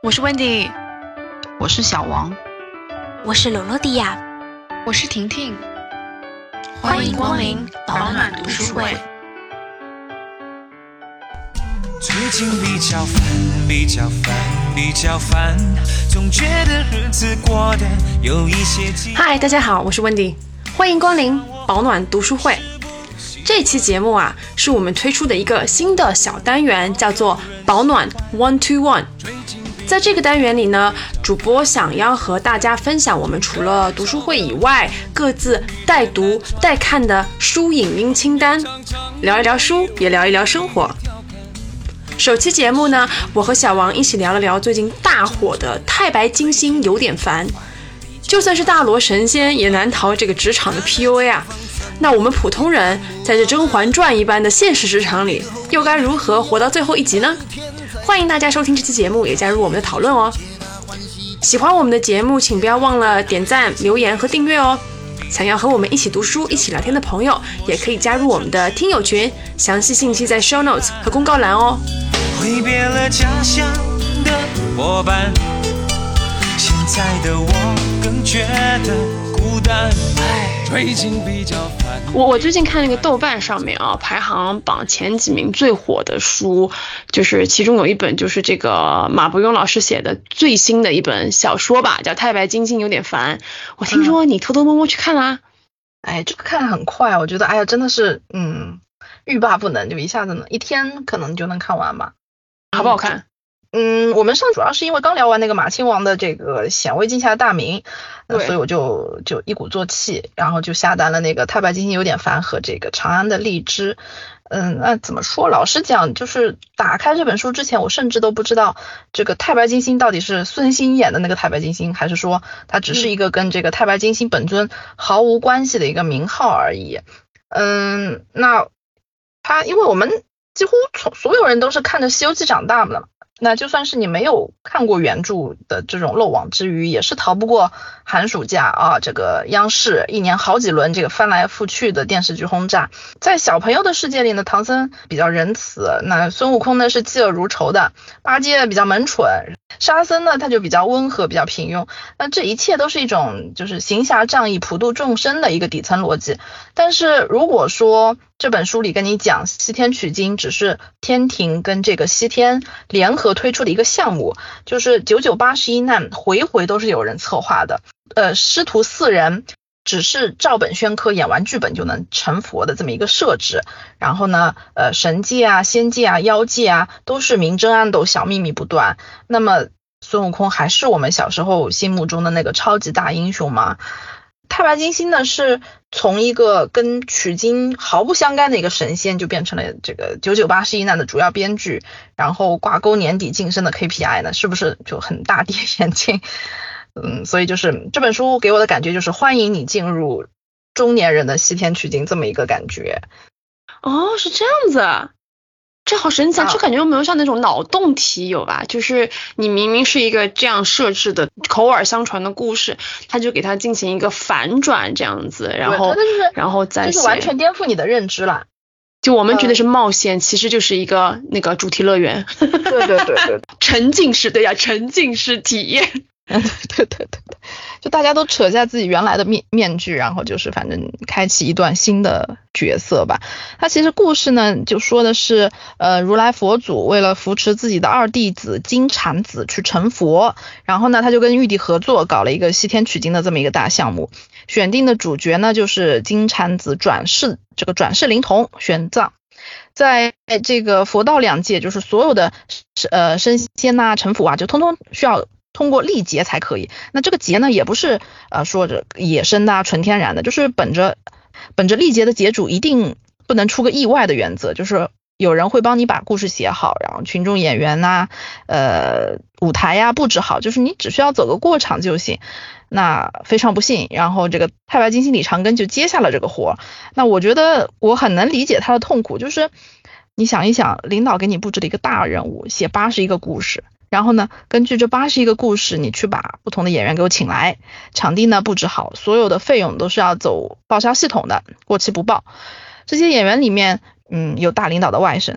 我是 Wendy，我是小王，我是罗罗迪亚，我是婷婷，欢迎光临保暖读书会。最近比较烦，比较烦，比较烦，总觉得日子过得有一些急。嗨，大家好，我是 Wendy，欢迎光临保暖读书会。这期节目啊，是我们推出的一个新的小单元，叫做保暖 One to One。在这个单元里呢，主播想要和大家分享我们除了读书会以外，各自带读带看的书影音清单，聊一聊书，也聊一聊生活。首期节目呢，我和小王一起聊了聊最近大火的《太白金星有点烦》，就算是大罗神仙也难逃这个职场的 PUA 啊。那我们普通人在这《甄嬛传》一般的现实职场里，又该如何活到最后一集呢？欢迎大家收听这期节目，也加入我们的讨论哦。喜欢我们的节目，请不要忘了点赞、留言和订阅哦。想要和我们一起读书、一起聊天的朋友，也可以加入我们的听友群，详细信息在 show notes 和公告栏哦。挥别了家乡的伙伴，现在的我更觉得孤单。最近比较烦。我我最近看那个豆瓣上面啊，排行榜前几名最火的书，就是其中有一本就是这个马伯庸老师写的最新的一本小说吧，叫《太白金星有点烦》。我听说你偷偷摸摸去看啦？哎，这个看的很快，我觉得哎呀，真的是嗯，欲罢不能，就一下子呢，一天可能就能看完吧。好不好看？嗯，我们上主要是因为刚聊完那个马亲王的这个显微镜下的大名，对所以我就就一鼓作气，然后就下单了那个《太白金星有点烦》和这个《长安的荔枝》。嗯，那怎么说？老实讲，就是打开这本书之前，我甚至都不知道这个太白金星到底是孙兴演的那个太白金星，还是说它只是一个跟这个太白金星本尊毫无关系的一个名号而已。嗯，那他因为我们几乎从所有人都是看着《西游记》长大的嘛，那就算是你没有看过原著的这种漏网之鱼，也是逃不过寒暑假啊，这个央视一年好几轮这个翻来覆去的电视剧轰炸。在小朋友的世界里呢，唐僧比较仁慈，那孙悟空呢是嫉恶如仇的，八戒比较萌蠢，沙僧呢他就比较温和，比较平庸。那这一切都是一种就是行侠仗义、普度众生的一个底层逻辑。但是如果说这本书里跟你讲西天取经只是天庭跟这个西天联合推出的一个项目，就是九九八十一难，回回都是有人策划的。呃，师徒四人只是照本宣科，演完剧本就能成佛的这么一个设置。然后呢，呃，神界啊、仙界啊、妖界啊，都是明争暗斗、小秘密不断。那么孙悟空还是我们小时候心目中的那个超级大英雄吗？太白金星呢，是从一个跟取经毫不相干的一个神仙，就变成了这个九九八十一难的主要编剧，然后挂钩年底晋升的 KPI 呢，是不是就很大跌眼镜？嗯，所以就是这本书给我的感觉就是欢迎你进入中年人的西天取经这么一个感觉。哦，是这样子啊，这好神奇这感觉有没有像那种脑洞题有吧？就是你明明是一个这样设置的口耳相传的故事，他就给它进行一个反转这样子，然后就是然后再就是完全颠覆你的认知了。就我们觉得是冒险，其实就是一个那个主题乐园，对对对对 沉浸式对呀，沉浸式体验。对对对对，就大家都扯下自己原来的面面具，然后就是反正开启一段新的角色吧。它其实故事呢，就说的是，呃，如来佛祖为了扶持自己的二弟子金蝉子去成佛，然后呢，他就跟玉帝合作搞了一个西天取经的这么一个大项目。选定的主角呢，就是金蝉子转世这个转世灵童玄奘。在这个佛道两界，就是所有的呃升仙呐、成佛啊，就通通需要通过历劫才可以。那这个劫呢，也不是呃说着野生的、啊、纯天然的，就是本着本着历劫的劫主一定不能出个意外的原则，就是有人会帮你把故事写好，然后群众演员呐、呃舞台呀、布置好，就是你只需要走个过场就行。那非常不幸，然后这个太白金星李长庚就接下了这个活。那我觉得我很能理解他的痛苦，就是你想一想，领导给你布置了一个大任务，写八十一个故事，然后呢，根据这八十一个故事，你去把不同的演员给我请来，场地呢布置好，所有的费用都是要走报销系统的，过期不报。这些演员里面，嗯，有大领导的外甥，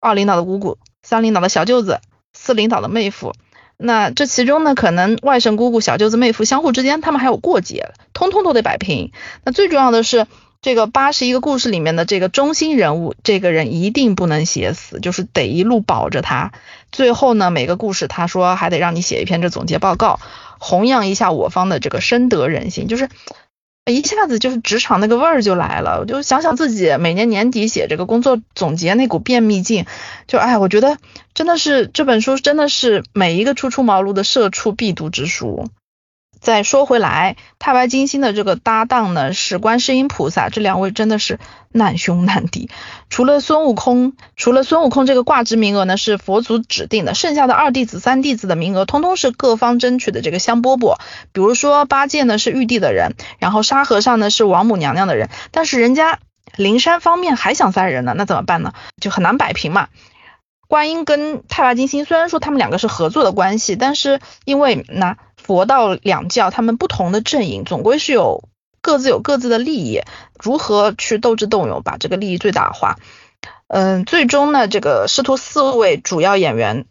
二领导的姑姑，三领导的小舅子，四领导的妹夫，那这其中呢，可能外甥姑姑、小舅子妹夫相互之间，他们还有过节，通通都得摆平。那最重要的是，这个八十一个故事里面的这个中心人物，这个人一定不能写死，就是得一路保着他。最后呢，每个故事他说还得让你写一篇这总结报告，弘扬一下我方的这个深得人心，就是。一下子就是职场那个味儿就来了，我就想想自己每年年底写这个工作总结那股便秘劲，就哎，我觉得真的是这本书真的是每一个初出茅庐的社畜必读之书。再说回来，太白金星的这个搭档呢是观世音菩萨，这两位真的是难兄难弟。除了孙悟空，除了孙悟空这个挂职名额呢是佛祖指定的，剩下的二弟子、三弟子的名额通通是各方争取的这个香饽饽。比如说八戒呢是玉帝的人，然后沙和尚呢是王母娘娘的人，但是人家灵山方面还想塞人呢，那怎么办呢？就很难摆平嘛。观音跟太白金星虽然说他们两个是合作的关系，但是因为那。佛道两教，他们不同的阵营，总归是有各自有各自的利益，如何去斗智斗勇，把这个利益最大化？嗯，最终呢，这个师徒四位主要演员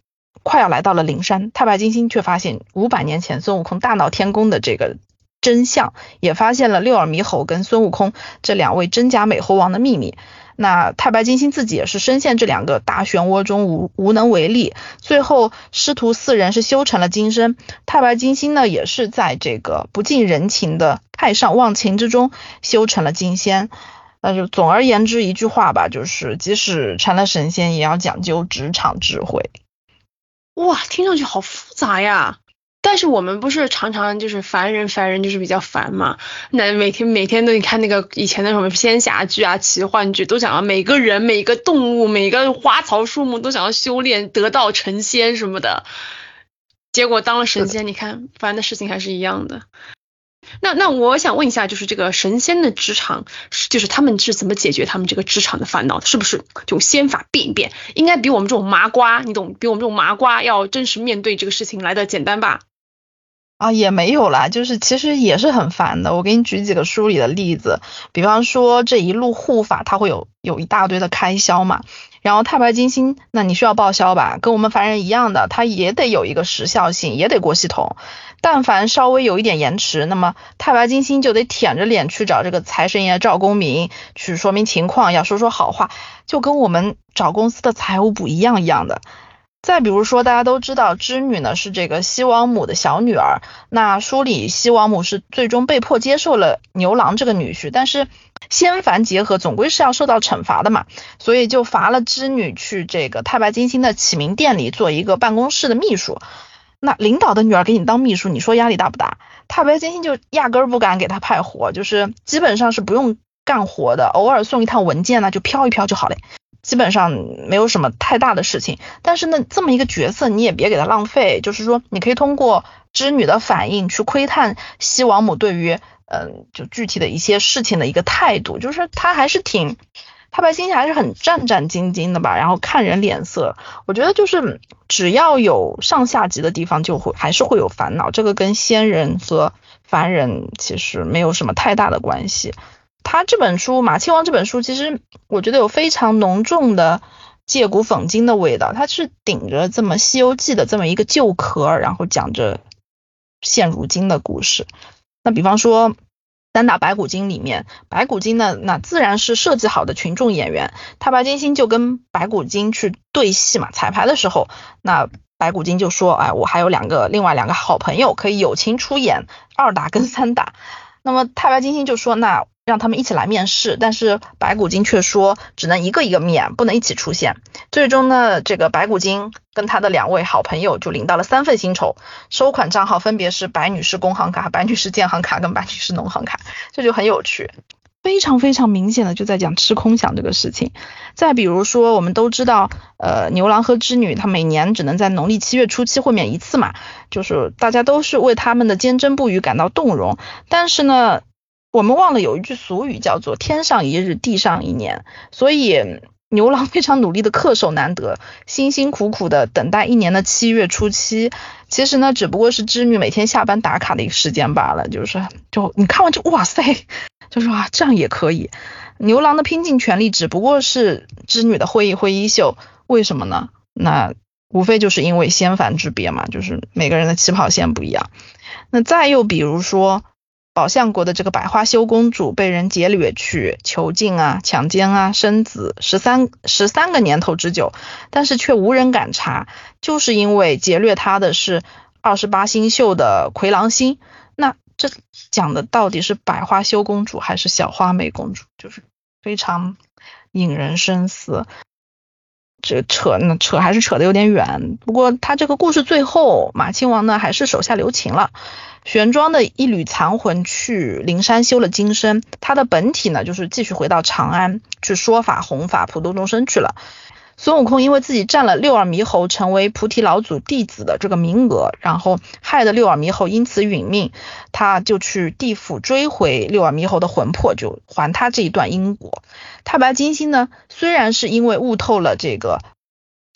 快要来到了灵山，太白金星却发现五百年前孙悟空大闹天宫的这个真相，也发现了六耳猕猴跟孙悟空这两位真假美猴王的秘密。那太白金星自己也是深陷这两个大漩涡中无无能为力，最后师徒四人是修成了金身。太白金星呢也是在这个不近人情的太上忘情之中修成了金仙。那就总而言之一句话吧，就是即使成了神仙，也要讲究职场智慧。哇，听上去好复杂呀！但是我们不是常常就是烦人，烦人就是比较烦嘛。那每天每天都你看那个以前的什么仙侠剧啊、奇幻剧，都想要每个人、每个动物、每个花草树木都想要修炼得道成仙什么的。结果当了神仙，你看烦的事情还是一样的。那那我想问一下，就是这个神仙的职场，就是他们是怎么解决他们这个职场的烦恼？是不是就仙法变一变？应该比我们这种麻瓜，你懂？比我们这种麻瓜要真实面对这个事情来的简单吧？啊，也没有啦，就是其实也是很烦的。我给你举几个书里的例子，比方说这一路护法，它会有有一大堆的开销嘛。然后太白金星，那你需要报销吧？跟我们凡人一样的，它也得有一个时效性，也得过系统。但凡稍微有一点延迟，那么太白金星就得舔着脸去找这个财神爷赵公明去说明情况，要说说好话，就跟我们找公司的财务部一样一样的。再比如说，大家都知道织女呢是这个西王母的小女儿。那书里西王母是最终被迫接受了牛郎这个女婿，但是仙凡结合总归是要受到惩罚的嘛，所以就罚了织女去这个太白金星的启明殿里做一个办公室的秘书。那领导的女儿给你当秘书，你说压力大不大？太白金星就压根儿不敢给她派活，就是基本上是不用干活的，偶尔送一趟文件呢，就飘一飘就好嘞。基本上没有什么太大的事情，但是呢，这么一个角色你也别给他浪费，就是说你可以通过织女的反应去窥探西王母对于嗯就具体的一些事情的一个态度，就是他还是挺太白金星还是很战战兢兢的吧，然后看人脸色，我觉得就是只要有上下级的地方就会还是会有烦恼，这个跟仙人和凡人其实没有什么太大的关系。他这本书《马亲王》这本书，其实我觉得有非常浓重的借古讽今的味道。它是顶着这么《西游记》的这么一个旧壳，然后讲着现如今的故事。那比方说《单打白骨精》里面，白骨精呢，那自然是设计好的群众演员。太白金星就跟白骨精去对戏嘛，彩排的时候，那白骨精就说：“哎，我还有两个另外两个好朋友可以友情出演二打跟三打。”那么太白金星就说：“那。”让他们一起来面试，但是白骨精却说只能一个一个面，不能一起出现。最终呢，这个白骨精跟他的两位好朋友就领到了三份薪酬，收款账号分别是白女士工行卡、白女士建行卡跟白女士农行卡，这就很有趣，非常非常明显的就在讲吃空饷这个事情。再比如说，我们都知道，呃，牛郎和织女他每年只能在农历七月初七会面一次嘛，就是大家都是为他们的坚贞不渝感到动容，但是呢。我们忘了有一句俗语叫做“天上一日，地上一年”，所以牛郎非常努力的恪守难得，辛辛苦苦的等待一年的七月初七，其实呢，只不过是织女每天下班打卡的一个时间罢了。就是，就你看完就，哇塞，就说啊，这样也可以。牛郎的拼尽全力，只不过是织女的挥一挥衣袖，为什么呢？那无非就是因为仙凡之别嘛，就是每个人的起跑线不一样。那再又比如说，宝象国的这个百花羞公主被人劫掠去囚禁啊、强奸啊、生子十三十三个年头之久，但是却无人敢查，就是因为劫掠她的是二十八星宿的魁狼星。那这讲的到底是百花羞公主还是小花美公主？就是非常引人深思。这扯呢扯还是扯得有点远。不过他这个故事最后，马亲王呢还是手下留情了，玄奘的一缕残魂去灵山修了金身，他的本体呢就是继续回到长安去说法弘法普度众生去了。孙悟空因为自己占了六耳猕猴成为菩提老祖弟子的这个名额，然后害得六耳猕猴因此殒命，他就去地府追回六耳猕猴的魂魄，就还他这一段因果。太白金星呢，虽然是因为悟透了这个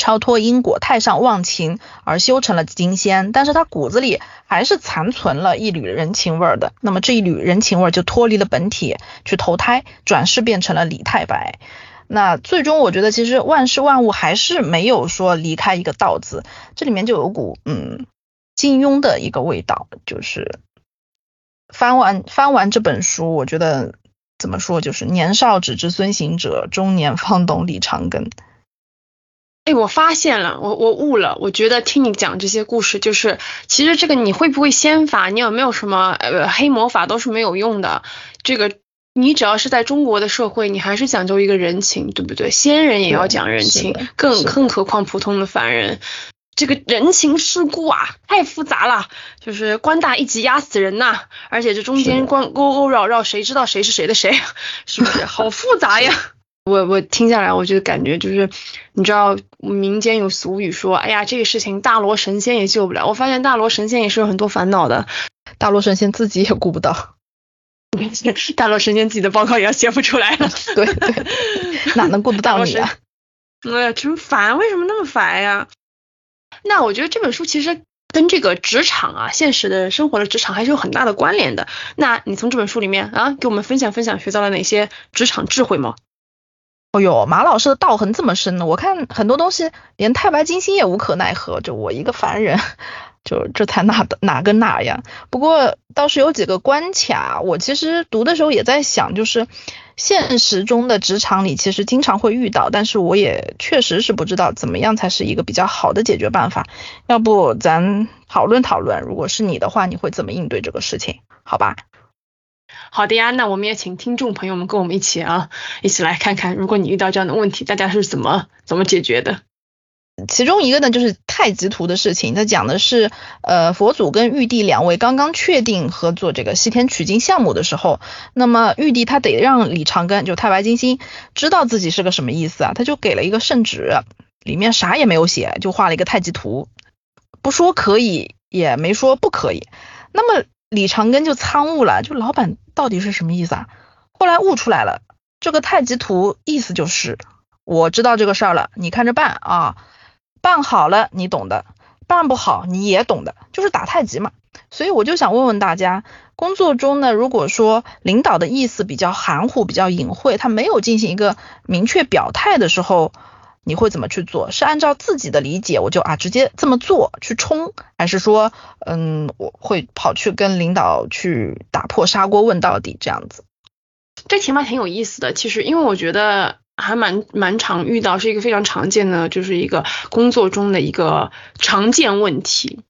超脱因果、太上忘情而修成了金仙，但是他骨子里还是残存了一缕人情味的。那么这一缕人情味就脱离了本体去投胎，转世变成了李太白。那最终我觉得，其实万事万物还是没有说离开一个道字，这里面就有股嗯金庸的一个味道，就是翻完翻完这本书，我觉得怎么说，就是年少只知孙行者，中年方懂李长庚。哎，我发现了，我我悟了，我觉得听你讲这些故事，就是其实这个你会不会仙法，你有没有什么呃黑魔法都是没有用的，这个。你只要是在中国的社会，你还是讲究一个人情，对不对？仙人也要讲人情，更更何况普通的凡人，这个人情世故啊，太复杂了。就是官大一级压死人呐，而且这中间关勾勾绕绕，谁知道谁是谁的谁？是不是好复杂呀？我我听下来，我就感觉就是，你知道民间有俗语说，哎呀，这个事情大罗神仙也救不了。我发现大罗神仙也是有很多烦恼的，大罗神仙自己也顾不到。大罗神仙自己的报告也要写不出来了，对对，哪能顾得到你啊？哎呀，真烦！为什么那么烦呀？那我觉得这本书其实跟这个职场啊，现实的生活的职场还是有很大的关联的。那你从这本书里面啊，给我们分享分享学到了哪些职场智慧吗？哦呦，马老师的道行这么深呢，我看很多东西连太白金星也无可奈何，就我一个凡人。就这才哪哪跟哪呀？不过倒是有几个关卡，我其实读的时候也在想，就是现实中的职场里其实经常会遇到，但是我也确实是不知道怎么样才是一个比较好的解决办法。要不咱讨论讨论，如果是你的话，你会怎么应对这个事情？好吧？好的呀，那我们也请听众朋友们跟我们一起啊，一起来看看，如果你遇到这样的问题，大家是怎么怎么解决的？其中一个呢，就是太极图的事情。他讲的是，呃，佛祖跟玉帝两位刚刚确定合作这个西天取经项目的时候，那么玉帝他得让李长庚，就太白金星，知道自己是个什么意思啊？他就给了一个圣旨，里面啥也没有写，就画了一个太极图，不说可以，也没说不可以。那么李长庚就参悟了，就老板到底是什么意思啊？后来悟出来了，这个太极图意思就是，我知道这个事儿了，你看着办啊。办好了，你懂的；办不好，你也懂的，就是打太极嘛。所以我就想问问大家，工作中呢，如果说领导的意思比较含糊、比较隐晦，他没有进行一个明确表态的时候，你会怎么去做？是按照自己的理解，我就啊直接这么做去冲，还是说，嗯，我会跑去跟领导去打破砂锅问到底这样子？这题目挺有意思的，其实因为我觉得。还蛮蛮常遇到，是一个非常常见的，就是一个工作中的一个常见问题。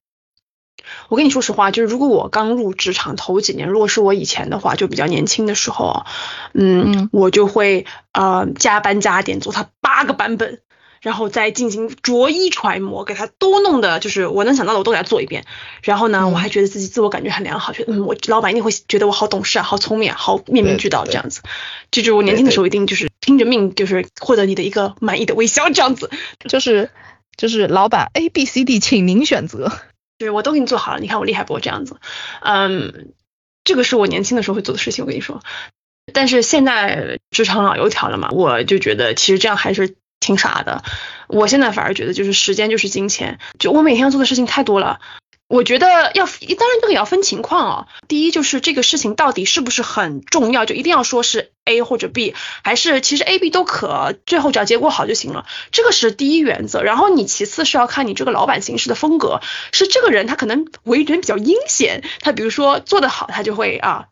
我跟你说实话，就是如果我刚入职场头几年，如果是我以前的话，就比较年轻的时候，嗯，我就会呃加班加点做它八个版本。然后再进行逐一揣摩，给他都弄的，就是我能想到的我都给他做一遍。然后呢，我还觉得自己自我感觉很良好，觉得嗯，我老板一定会觉得我好懂事啊，好聪明啊，好面面俱到这样子。这就是我年轻的时候一定就是拼着命，就是获得你的一个满意的微笑这样子。就是就是老板 A B C D，请您选择。对，我都给你做好了，你看我厉害不？这样子，嗯，这个是我年轻的时候会做的事情，我跟你说。但是现在职场老油条了嘛，我就觉得其实这样还是。挺傻的，我现在反而觉得就是时间就是金钱，就我每天要做的事情太多了，我觉得要，当然这个也要分情况哦。第一就是这个事情到底是不是很重要，就一定要说是 A 或者 B，还是其实 A、B 都可，最后只要结果好就行了，这个是第一原则。然后你其次是要看你这个老板行事的风格，是这个人他可能为人比较阴险，他比如说做得好，他就会啊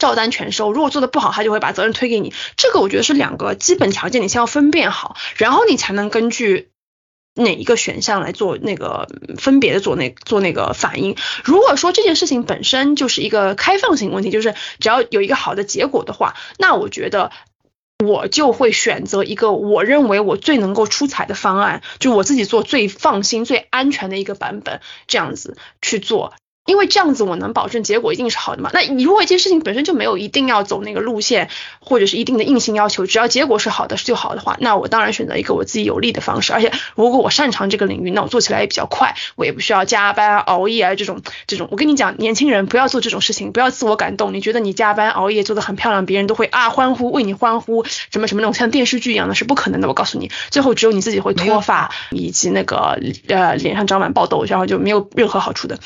照单全收；如果做得不好，他就会把责任推给你。这个我觉得是两个基本条件，你先要分辨好，然后你才能根据。哪一个选项来做那个分别的做那做那个反应？如果说这件事情本身就是一个开放性问题，就是只要有一个好的结果的话，那我觉得我就会选择一个我认为我最能够出彩的方案，就我自己做最放心、最安全的一个版本，这样子去做。因为这样子我能保证结果一定是好的嘛？那你如果一件事情本身就没有一定要走那个路线，或者是一定的硬性要求，只要结果是好的就好的话，那我当然选择一个我自己有利的方式。而且如果我擅长这个领域，那我做起来也比较快，我也不需要加班熬夜啊这种这种。我跟你讲，年轻人不要做这种事情，不要自我感动。你觉得你加班熬夜做的很漂亮，别人都会啊欢呼为你欢呼，什么什么那种像电视剧一样的是不可能的。我告诉你，最后只有你自己会脱发，以及那个呃脸上长满爆痘，然后就没有任何好处的。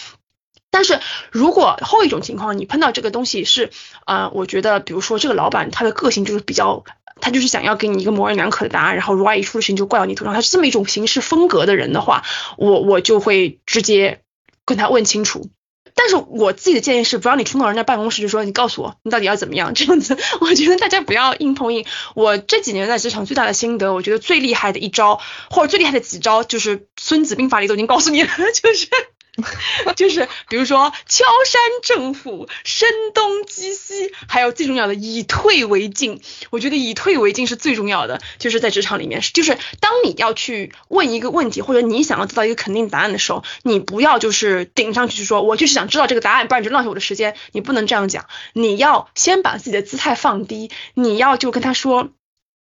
但是如果后一种情况，你碰到这个东西是，呃，我觉得，比如说这个老板他的个性就是比较，他就是想要给你一个模棱两可的答案，然后如果一出事情就怪到你头上，他是这么一种行事风格的人的话，我我就会直接跟他问清楚。但是我自己的建议是，不让你冲到人家办公室就说你告诉我你到底要怎么样这样子。我觉得大家不要硬碰硬。我这几年在职场最大的心得，我觉得最厉害的一招或者最厉害的几招，就是《孙子兵法》里都已经告诉你了，就是。就是比如说敲山震虎、声东击西，还有最重要的以退为进。我觉得以退为进是最重要的，就是在职场里面，就是当你要去问一个问题，或者你想要得到一个肯定答案的时候，你不要就是顶上去说我就是想知道这个答案，不然你就浪费我的时间。你不能这样讲，你要先把自己的姿态放低，你要就跟他说。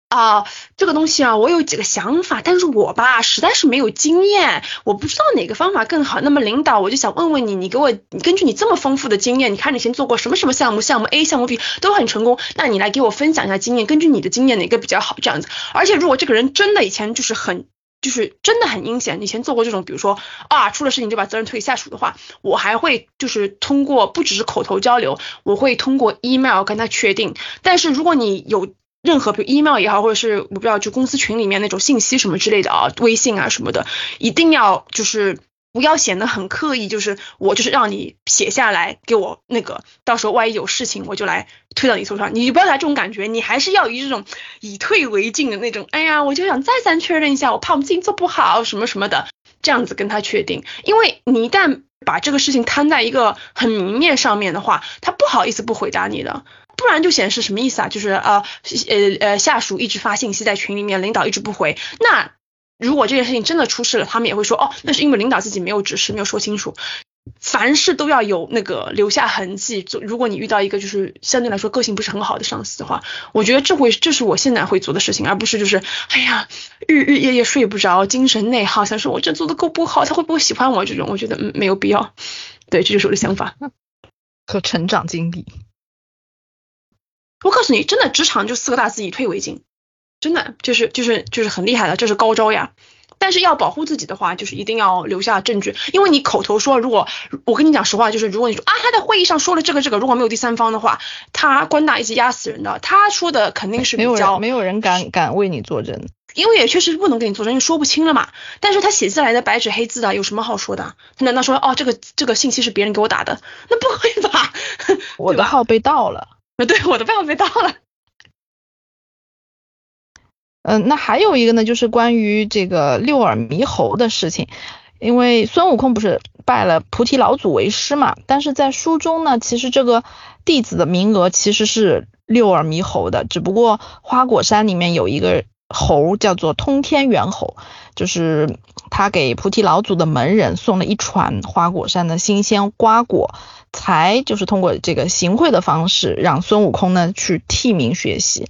啊，这个东西啊，我有几个想法，但是我吧实在是没有经验，我不知道哪个方法更好。那么领导，我就想问问你，你给我，根据你这么丰富的经验，你看你以前做过什么什么项目，项目 A、项目 B 都很成功，那你来给我分享一下经验，根据你的经验哪个比较好？这样子。而且如果这个人真的以前就是很，就是真的很阴险，以前做过这种，比如说啊出了事情就把责任推给下属的话，我还会就是通过不只是口头交流，我会通过 email 跟他确定。但是如果你有任何比如 email 也好，或者是我不知道就公司群里面那种信息什么之类的啊，微信啊什么的，一定要就是不要显得很刻意，就是我就是让你写下来给我那个，到时候万一有事情我就来推到你头上，你不要来这种感觉，你还是要以这种以退为进的那种，哎呀，我就想再三确认一下，我怕我们自己做不好什么什么的，这样子跟他确定，因为你一旦把这个事情摊在一个很明面上面的话，他不好意思不回答你的。不然就显示什么意思啊？就是呃呃呃，下属一直发信息在群里面，领导一直不回。那如果这件事情真的出事了，他们也会说哦，那是因为领导自己没有指示，没有说清楚。凡事都要有那个留下痕迹。就如果你遇到一个就是相对来说个性不是很好的上司的话，我觉得这会这是我现在会做的事情，而不是就是哎呀日日夜夜睡不着，精神内耗，想说我这做的够不好，他会不会喜欢我？这种我觉得嗯没有必要。对，这就是我的想法和成长经历。我告诉你，真的职场就四个大字：以退为进。真的就是就是就是很厉害的，这是高招呀。但是要保护自己的话，就是一定要留下证据。因为你口头说，如果我跟你讲实话，就是如果你说啊他在会议上说了这个这个，如果没有第三方的话，他官大一级压死人的。他说的肯定是比较没有人敢敢为你作证，因为也确实不能给你作证，因为说不清了嘛。但是他写下来的白纸黑字的，有什么好说的？他难道说哦这个这个信息是别人给我打的？那不会吧？我的号被盗了。啊，对，我的票被盗了。嗯，那还有一个呢，就是关于这个六耳猕猴的事情。因为孙悟空不是拜了菩提老祖为师嘛，但是在书中呢，其实这个弟子的名额其实是六耳猕猴的，只不过花果山里面有一个猴叫做通天猿猴，就是他给菩提老祖的门人送了一串花果山的新鲜瓜果。才就是通过这个行贿的方式，让孙悟空呢去替名学习。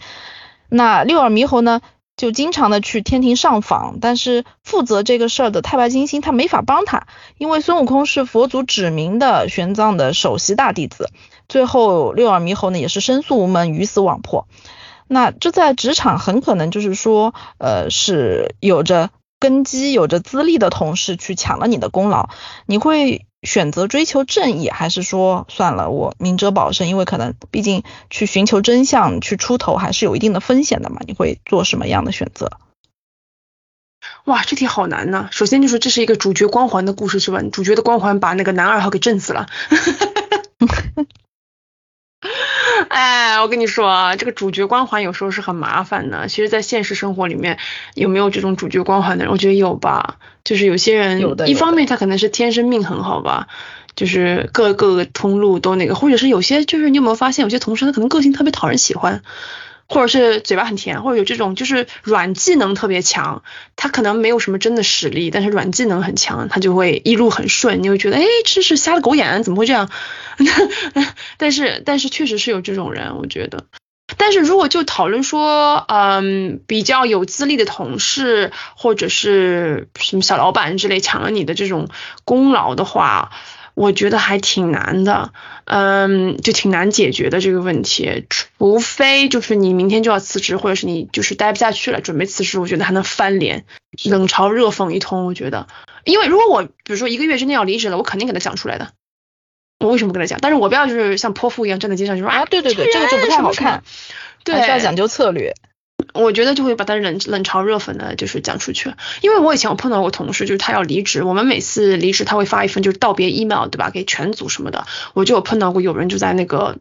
那六耳猕猴呢，就经常的去天庭上访，但是负责这个事儿的太白金星他没法帮他，因为孙悟空是佛祖指明的玄奘的首席大弟子。最后六耳猕猴呢也是申诉无门，鱼死网破。那这在职场很可能就是说，呃，是有着根基、有着资历的同事去抢了你的功劳，你会。选择追求正义，还是说算了，我明哲保身？因为可能毕竟去寻求真相、去出头还是有一定的风险的嘛。你会做什么样的选择？哇，这题好难呐！首先就是这是一个主角光环的故事是吧？主角的光环把那个男二号给震死了。哎，我跟你说啊，这个主角光环有时候是很麻烦的。其实，在现实生活里面，有没有这种主角光环的人？我觉得有吧。就是有些人，一方面他可能是天生命很好吧，就是各个通路都那个，或者是有些就是你有没有发现，有些同事他可能个性特别讨人喜欢。或者是嘴巴很甜，或者有这种就是软技能特别强，他可能没有什么真的实力，但是软技能很强，他就会一路很顺，你会觉得哎，这是瞎了狗眼，怎么会这样？但是但是确实是有这种人，我觉得。但是如果就讨论说，嗯，比较有资历的同事或者是什么小老板之类抢了你的这种功劳的话。我觉得还挺难的，嗯，就挺难解决的这个问题，除非就是你明天就要辞职，或者是你就是待不下去了，准备辞职，我觉得还能翻脸，冷嘲热讽一通。我觉得，因为如果我比如说一个月之内要离职了，我肯定给他讲出来的。我为什么跟他讲？但是我不要就是像泼妇一样站在街上就说啊，对对对，这个就不太好看，对，要讲究策略。我觉得就会把他冷冷嘲热讽的，就是讲出去。因为我以前我碰到过同事，就是他要离职，我们每次离职他会发一份就是道别 email，对吧？给全组什么的。我就有碰到过有人就在那个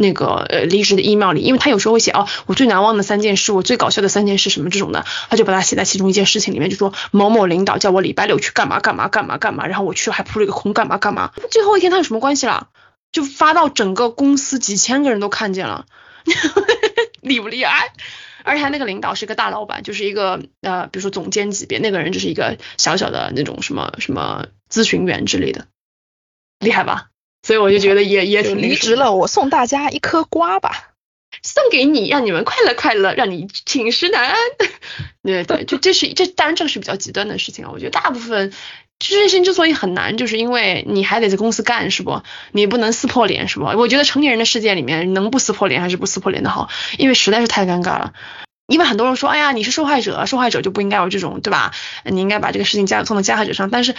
那个呃离职的 email 里，因为他有时候会写哦，我最难忘的三件事，我最搞笑的三件事什么这种的，他就把它写在其中一件事情里面，就说某某领导叫我礼拜六去干嘛干嘛干嘛干嘛，然后我去还扑了一个空干嘛干嘛。最后一天他有什么关系了？就发到整个公司几千个人都看见了，厉不厉害？而且他那个领导是一个大老板，就是一个呃，比如说总监级别，那个人就是一个小小的那种什么什么咨询员之类的，厉害吧？所以我就觉得也也挺离职了，我送大家一颗瓜吧，送给你，让你们快乐快乐，让你寝食难安。对对，就这是这当然这个是比较极端的事情啊，我觉得大部分。这件事情之所以很难，就是因为你还得在公司干，是不？你不能撕破脸，是不？我觉得成年人的世界里面，能不撕破脸还是不撕破脸的好，因为实在是太尴尬了。因为很多人说，哎呀，你是受害者，受害者就不应该有这种，对吧？你应该把这个事情加送到加害者上，但是。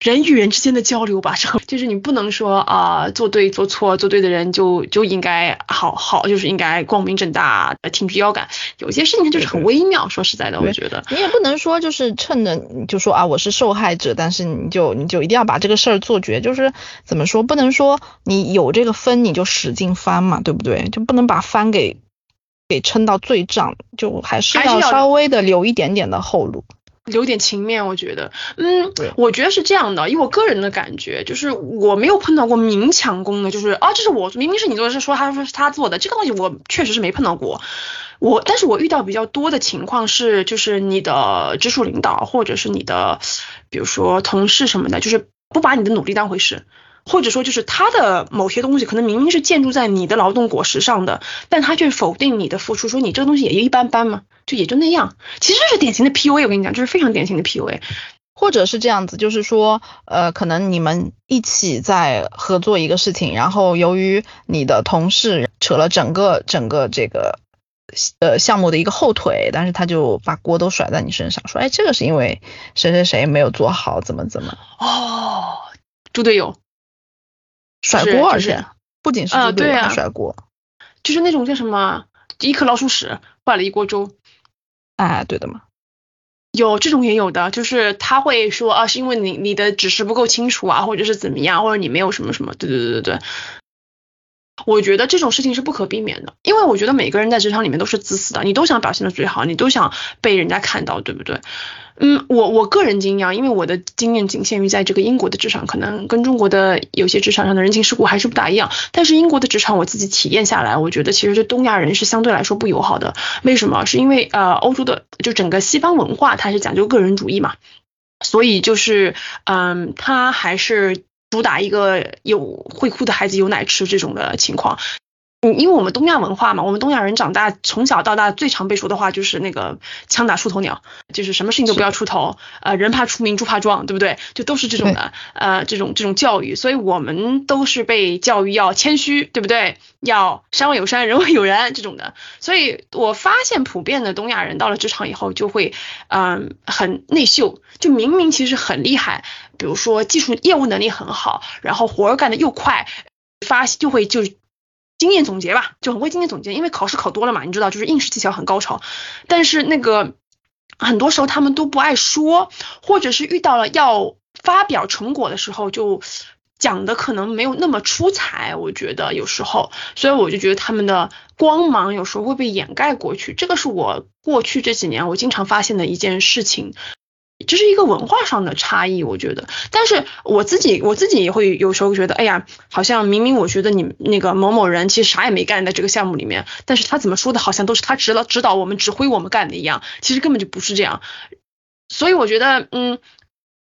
人与人之间的交流吧，是，就是你不能说啊，做对做错，做对的人就就应该好好，就是应该光明正大，挺直腰杆。有些事情就是很微妙，说实在的，我觉得你也不能说就是趁着你就说啊，我是受害者，但是你就你就一定要把这个事儿做绝，就是怎么说，不能说你有这个分你就使劲翻嘛，对不对？就不能把翻给给撑到最胀，就还是要稍微的留一点点的后路。留点情面，我觉得，嗯，我觉得是这样的，以我个人的感觉，就是我没有碰到过明抢功的，就是啊，这是我明明是你做的，是说他说是他做的，这个东西我确实是没碰到过，我，但是我遇到比较多的情况是，就是你的直属领导或者是你的，比如说同事什么的，就是不把你的努力当回事。或者说，就是他的某些东西可能明明是建筑在你的劳动果实上的，但他却否定你的付出，说你这个东西也一般般嘛，就也就那样。其实这是典型的 PUA，我跟你讲，这是非常典型的 PUA。或者是这样子，就是说，呃，可能你们一起在合作一个事情，然后由于你的同事扯了整个整个这个呃项目的一个后腿，但是他就把锅都甩在你身上，说，哎，这个是因为谁谁谁没有做好，怎么怎么。哦，猪队友。甩锅，而且不仅是猪队友甩锅，就是那种叫什么一颗老鼠屎坏了一锅粥，哎，对的嘛，有这种也有的，就是他会说啊，是因为你你的指示不够清楚啊，或者是怎么样，或者你没有什么什么，对对对对对。我觉得这种事情是不可避免的，因为我觉得每个人在职场里面都是自私的，你都想表现的最好，你都想被人家看到，对不对？嗯，我我个人经验，因为我的经验仅限于在这个英国的职场，可能跟中国的有些职场上的人情世故还是不大一样。但是英国的职场我自己体验下来，我觉得其实对东亚人是相对来说不友好的。为什么？是因为呃，欧洲的就整个西方文化它是讲究个人主义嘛，所以就是嗯，他还是主打一个有会哭的孩子有奶吃这种的情况。嗯，因为我们东亚文化嘛，我们东亚人长大从小到大最常被说的话就是那个枪打出头鸟，就是什么事情都不要出头，呃，人怕出名猪怕壮，对不对？就都是这种的，呃，这种这种教育，所以我们都是被教育要谦虚，对不对？要山外有山，人外有人这种的。所以我发现普遍的东亚人到了职场以后就会，嗯，很内秀，就明明其实很厉害，比如说技术业务能力很好，然后活儿干的又快，发就会就。经验总结吧，就很会经验总结，因为考试考多了嘛，你知道，就是应试技巧很高超。但是那个很多时候他们都不爱说，或者是遇到了要发表成果的时候，就讲的可能没有那么出彩。我觉得有时候，所以我就觉得他们的光芒有时候会被掩盖过去。这个是我过去这几年我经常发现的一件事情。这是一个文化上的差异，我觉得。但是我自己，我自己也会有时候觉得，哎呀，好像明明我觉得你那个某某人其实啥也没干在这个项目里面，但是他怎么说的，好像都是他指导指导我们、指挥我们干的一样，其实根本就不是这样。所以我觉得，嗯，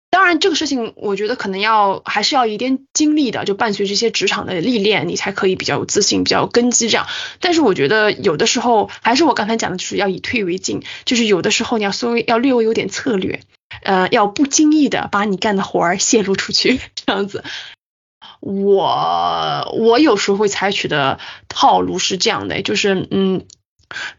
当然这个事情，我觉得可能要还是要一点经历的，就伴随这些职场的历练，你才可以比较有自信、比较有根基这样。但是我觉得有的时候，还是我刚才讲的，就是要以退为进，就是有的时候你要稍微要略微有点策略。呃，要不经意的把你干的活儿泄露出去，这样子。我我有时候会采取的套路是这样的，就是嗯。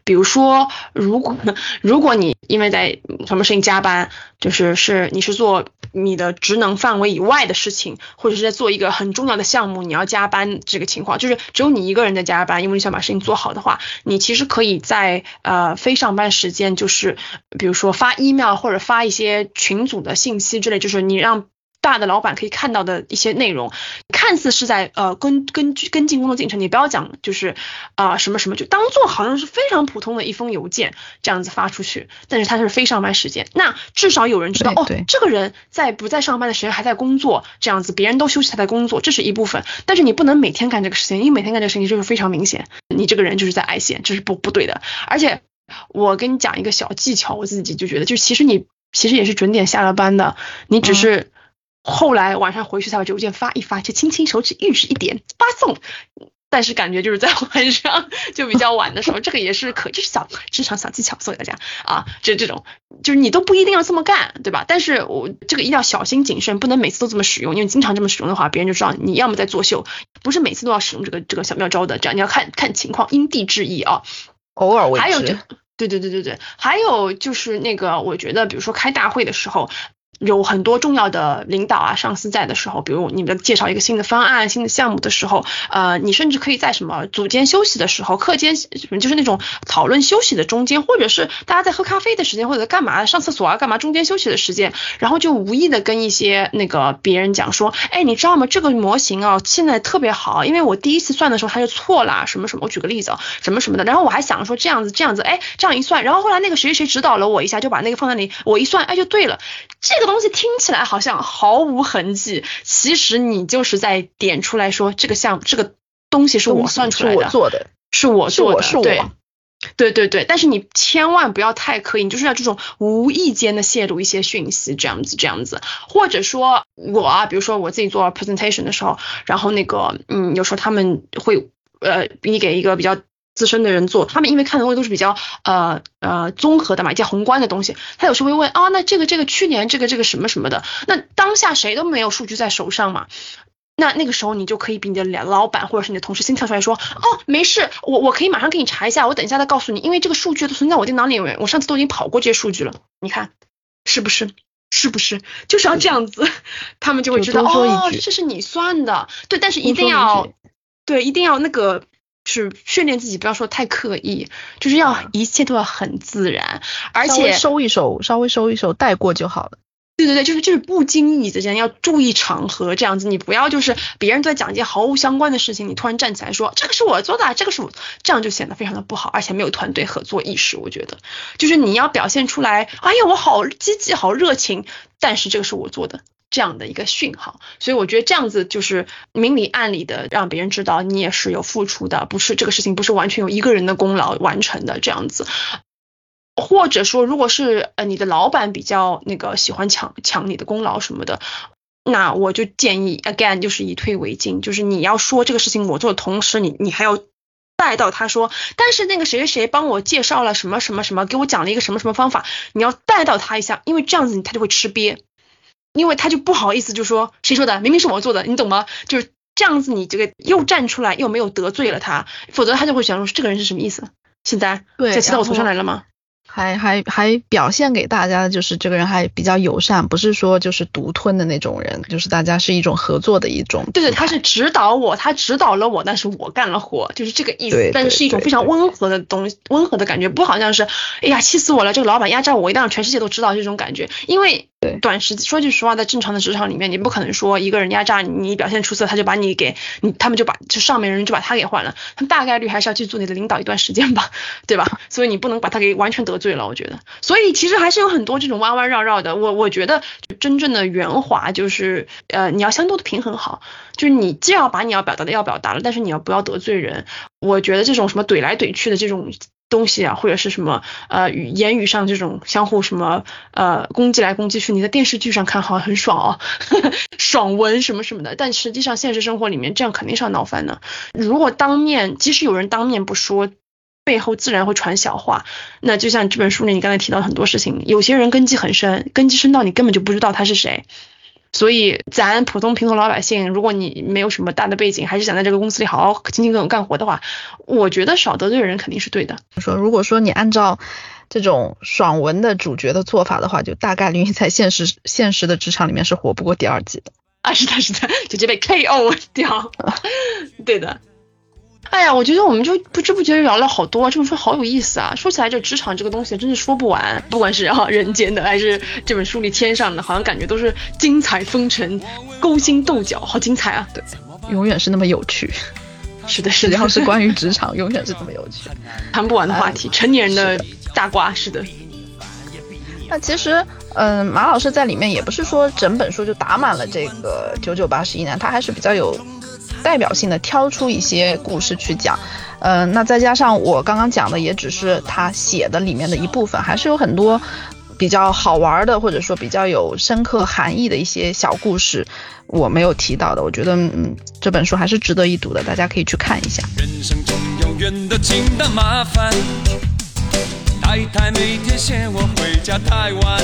比如说，如果如果你因为在什么事情加班，就是是你是做你的职能范围以外的事情，或者是在做一个很重要的项目，你要加班这个情况，就是只有你一个人在加班，因为你想把事情做好的话，你其实可以在呃非上班时间，就是比如说发 email 或者发一些群组的信息之类，就是你让。大的老板可以看到的一些内容，看似是在呃跟跟跟进工作进程，你不要讲就是啊什么什么，就当做好像是非常普通的一封邮件这样子发出去，但是他是非上班时间，那至少有人知道哦，这个人在不在上班的时间还在工作，这样子别人都休息他在工作，这是一部分，但是你不能每天干这个事情，因为每天干这个事情就是非常明显，你这个人就是在挨闲，这是不不对的。而且我跟你讲一个小技巧，我自己就觉得，就其实你其实也是准点下了班的，你只是。后来晚上回去才把邮件发一发，就轻轻手指一指一点发送，但是感觉就是在晚上就比较晚的时候，这个也是可，就是小职场小技巧送给大家啊，就这种，就是你都不一定要这么干，对吧？但是我这个一定要小心谨慎，不能每次都这么使用，因为经常这么使用的话，别人就知道你要么在作秀，不是每次都要使用这个这个小妙招的，这样你要看看情况，因地制宜啊，偶尔为之。还有就，对对对对对，还有就是那个，我觉得比如说开大会的时候。有很多重要的领导啊、上司在的时候，比如你们介绍一个新的方案、新的项目的时候，呃，你甚至可以在什么组间休息的时候、课间就是那种讨论休息的中间，或者是大家在喝咖啡的时间，或者干嘛上厕所啊、干嘛中间休息的时间，然后就无意的跟一些那个别人讲说，哎，你知道吗？这个模型啊，现在特别好，因为我第一次算的时候它就错了，什么什么，我举个例子啊，什么什么的，然后我还想说这样子这样子，哎，这样一算，然后后来那个谁谁指导了我一下，就把那个放在那里，我一算，哎，就对了，这个。东西听起来好像毫无痕迹，其实你就是在点出来说这个项目这个东西是我算出来的，是我做的，是我做的，是我，对，对对对。但是你千万不要太刻意，你就是要这种无意间的泄露一些讯息，这样子这样子，或者说我啊，比如说我自己做 presentation 的时候，然后那个嗯，有时候他们会呃，给你给一个比较。资深的人做，他们因为看的东西都是比较呃呃综合的嘛，一些宏观的东西，他有时候会问啊，那这个这个去年这个这个什么什么的，那当下谁都没有数据在手上嘛，那那个时候你就可以比你的老板或者是你的同事先跳出来说，哦，没事，我我可以马上给你查一下，我等一下再告诉你，因为这个数据都存在我电脑里面，我上次都已经跑过这些数据了，你看是不是？是不是？就是要这样子，他们就会知道哦，这是你算的，对，但是一定要对，一定要那个。是训练自己，不要说太刻意，就是要一切都要很自然，而且收一收，稍微收一收，带过就好了。对对对，就是就是不经意之间要注意场合，这样子你不要就是别人在讲一件毫无相关的事情，你突然站起来说这个是我做的，这个是我，这样就显得非常的不好，而且没有团队合作意识。我觉得，就是你要表现出来，哎呀，我好积极，好热情，但是这个是我做的。这样的一个讯号，所以我觉得这样子就是明里暗里的让别人知道你也是有付出的，不是这个事情不是完全由一个人的功劳完成的这样子。或者说，如果是呃你的老板比较那个喜欢抢抢你的功劳什么的，那我就建议 again 就是以退为进，就是你要说这个事情我做的同时，你你还要带到他说，但是那个谁谁谁帮我介绍了什么什么什么，给我讲了一个什么什么方法，你要带到他一下，因为这样子他就会吃瘪，因为他就不好意思就说谁说的，明明是我做的，你懂吗？就是这样子，你这个又站出来又没有得罪了他，否则他就会想说这个人是什么意思？现在对再骑到我头上来了吗？还还还表现给大家的就是这个人还比较友善，不是说就是独吞的那种人，就是大家是一种合作的一种。对对，他是指导我，他指导了我，但是我干了活，就是这个意思。对但是是一种非常温和的东西，温和的感觉，不好像是，哎呀，气死我了，这个老板压榨我，一定让全世界都知道这种感觉。因为对短时说句实话，在正常的职场里面，你不可能说一个人压榨你，表现出色，他就把你给你，他们就把就上面人就把他给换了，他们大概率还是要去做你的领导一段时间吧，对吧？所以你不能把他给完全得罪了，我觉得。所以其实还是有很多这种弯弯绕绕的。我我觉得就真正的圆滑就是，呃，你要相对的平衡好，就是你既要把你要表达的要表达了，但是你要不要得罪人。我觉得这种什么怼来怼去的这种。东西啊，或者是什么呃语言语上这种相互什么呃攻击来攻击去，你在电视剧上看好像很爽哦，爽文什么什么的，但实际上现实生活里面这样肯定是要闹翻的。如果当面，即使有人当面不说，背后自然会传小话。那就像这本书里你刚才提到很多事情，有些人根基很深，根基深到你根本就不知道他是谁。所以，咱普通平头老百姓，如果你没有什么大的背景，还是想在这个公司里好好勤勤恳恳干活的话，我觉得少得罪人肯定是对的。说，如果说你按照这种爽文的主角的做法的话，就大概率你在现实现实的职场里面是活不过第二季的。啊，是的，是的，直接被 KO 掉。对的。哎呀，我觉得我们就不知不觉聊了好多，这本书好有意思啊！说起来，这职场这个东西真是说不完，不管是啊人间的，还是这本书里天上的，好像感觉都是精彩纷呈、勾心斗角，好精彩啊！对，永远是那么有趣。是的，是的，只要是关于职场，永远是这么有趣，谈不完的话题，成年人的大瓜，是的。那其实，嗯，马老师在里面也不是说整本书就打满了这个九九八十一难，他还是比较有代表性的，挑出一些故事去讲。嗯，那再加上我刚刚讲的，也只是他写的里面的一部分，还是有很多比较好玩的，或者说比较有深刻含义的一些小故事，我没有提到的。我觉得，嗯，这本书还是值得一读的，大家可以去看一下。人生中有远的近的麻烦，太太每天嫌我回家太晚。